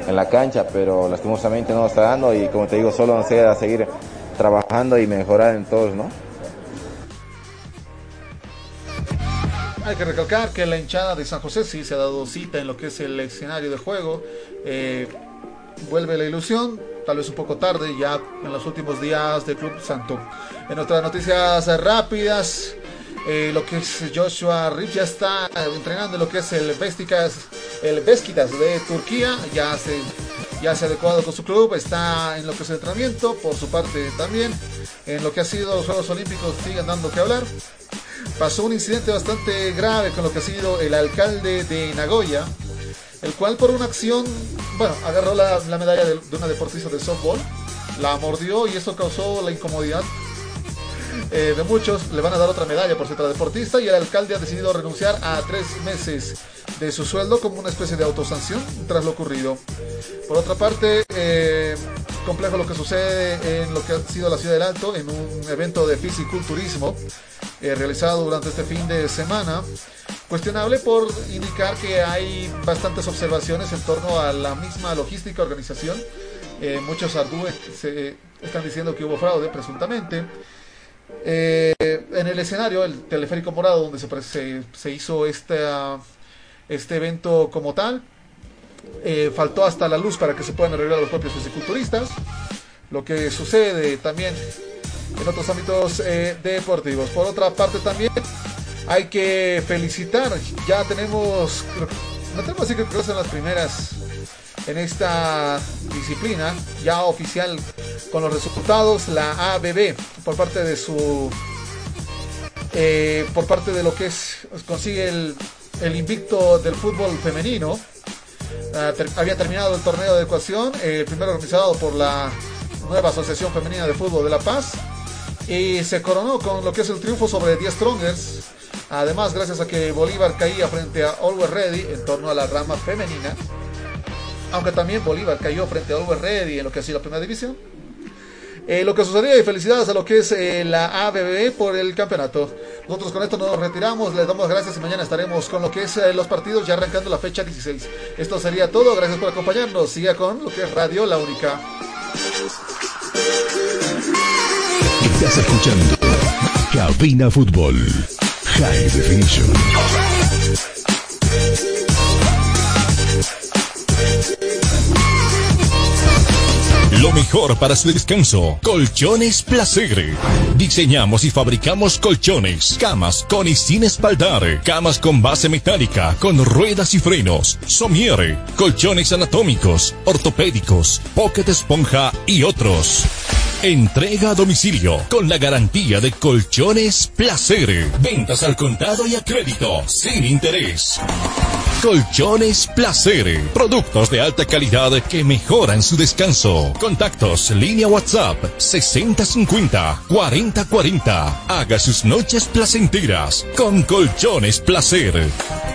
en, la cancha, pero lastimosamente no nos está dando y como te digo, solo nos queda seguir trabajando y mejorar en todos, ¿no? Hay que recalcar que la hinchada de San José sí se ha dado cita en lo que es el escenario de juego. Eh, vuelve la ilusión, tal vez un poco tarde, ya en los últimos días del Club Santo. En otras noticias rápidas, eh, lo que es Joshua Rip ya está entrenando en lo que es el Beskitas, el Beskitas de Turquía, ya se, ya se ha adecuado con su club, está en lo que es el entrenamiento, por su parte también, en lo que ha sido los Juegos Olímpicos siguen dando que hablar. Pasó un incidente bastante grave con lo que ha sido el alcalde de Nagoya, el cual por una acción, bueno, agarró la, la medalla de, de, una deportista de softball, la mordió y eso causó la incomodidad eh, de muchos, le van a dar otra medalla por ser deportista y el alcalde ha decidido renunciar a tres meses de su sueldo como una especie de autosanción tras lo ocurrido. Por otra parte, eh, complejo lo que sucede en lo que ha sido la Ciudad del Alto, en un evento de fisiculturismo eh, realizado durante este fin de semana. Cuestionable por indicar que hay bastantes observaciones en torno a la misma logística organización. Eh, muchos ardúes se están diciendo que hubo fraude, presuntamente. Eh, en el escenario, el teleférico morado, donde se, se, hizo esta, este evento como tal, eh, faltó hasta la luz para que se puedan arreglar los propios fisiculturistas. Lo que sucede también en otros ámbitos eh, deportivos. Por otra parte también hay que felicitar, ya tenemos, no tenemos así que son las primeras en esta disciplina, ya oficial con los resultados, la ABB por parte de su, eh, por parte de lo que es, consigue el, el invicto del fútbol femenino. Ter, había terminado el torneo de ecuación, el eh, primero organizado por la nueva Asociación Femenina de Fútbol de La Paz, y se coronó con lo que es el triunfo sobre 10 Strongers. Además, gracias a que Bolívar caía frente a Always Ready en torno a la rama femenina, aunque también Bolívar cayó frente a Always Ready en lo que ha sido la primera división. Eh, lo que sucedió y felicidades a lo que es eh, la ABB por el campeonato. Nosotros con esto nos retiramos, les damos gracias y mañana estaremos con lo que es eh, los partidos ya arrancando la fecha 16. Esto sería todo, gracias por acompañarnos. Siga con lo que es Radio La Única. Estás escuchando Cabina Fútbol High Definition. Lo mejor para su descanso. Colchones Placer. Diseñamos y fabricamos colchones, camas con y sin espaldar, camas con base metálica, con ruedas y frenos, somiere, colchones anatómicos, ortopédicos, pocket esponja y otros. Entrega a domicilio con la garantía de Colchones Placer. Ventas al contado y a crédito, sin interés. Colchones Placer. Productos de alta calidad que mejoran su descanso. Contactos, línea WhatsApp 6050 4040. Haga sus noches placenteras con Colchones Placer.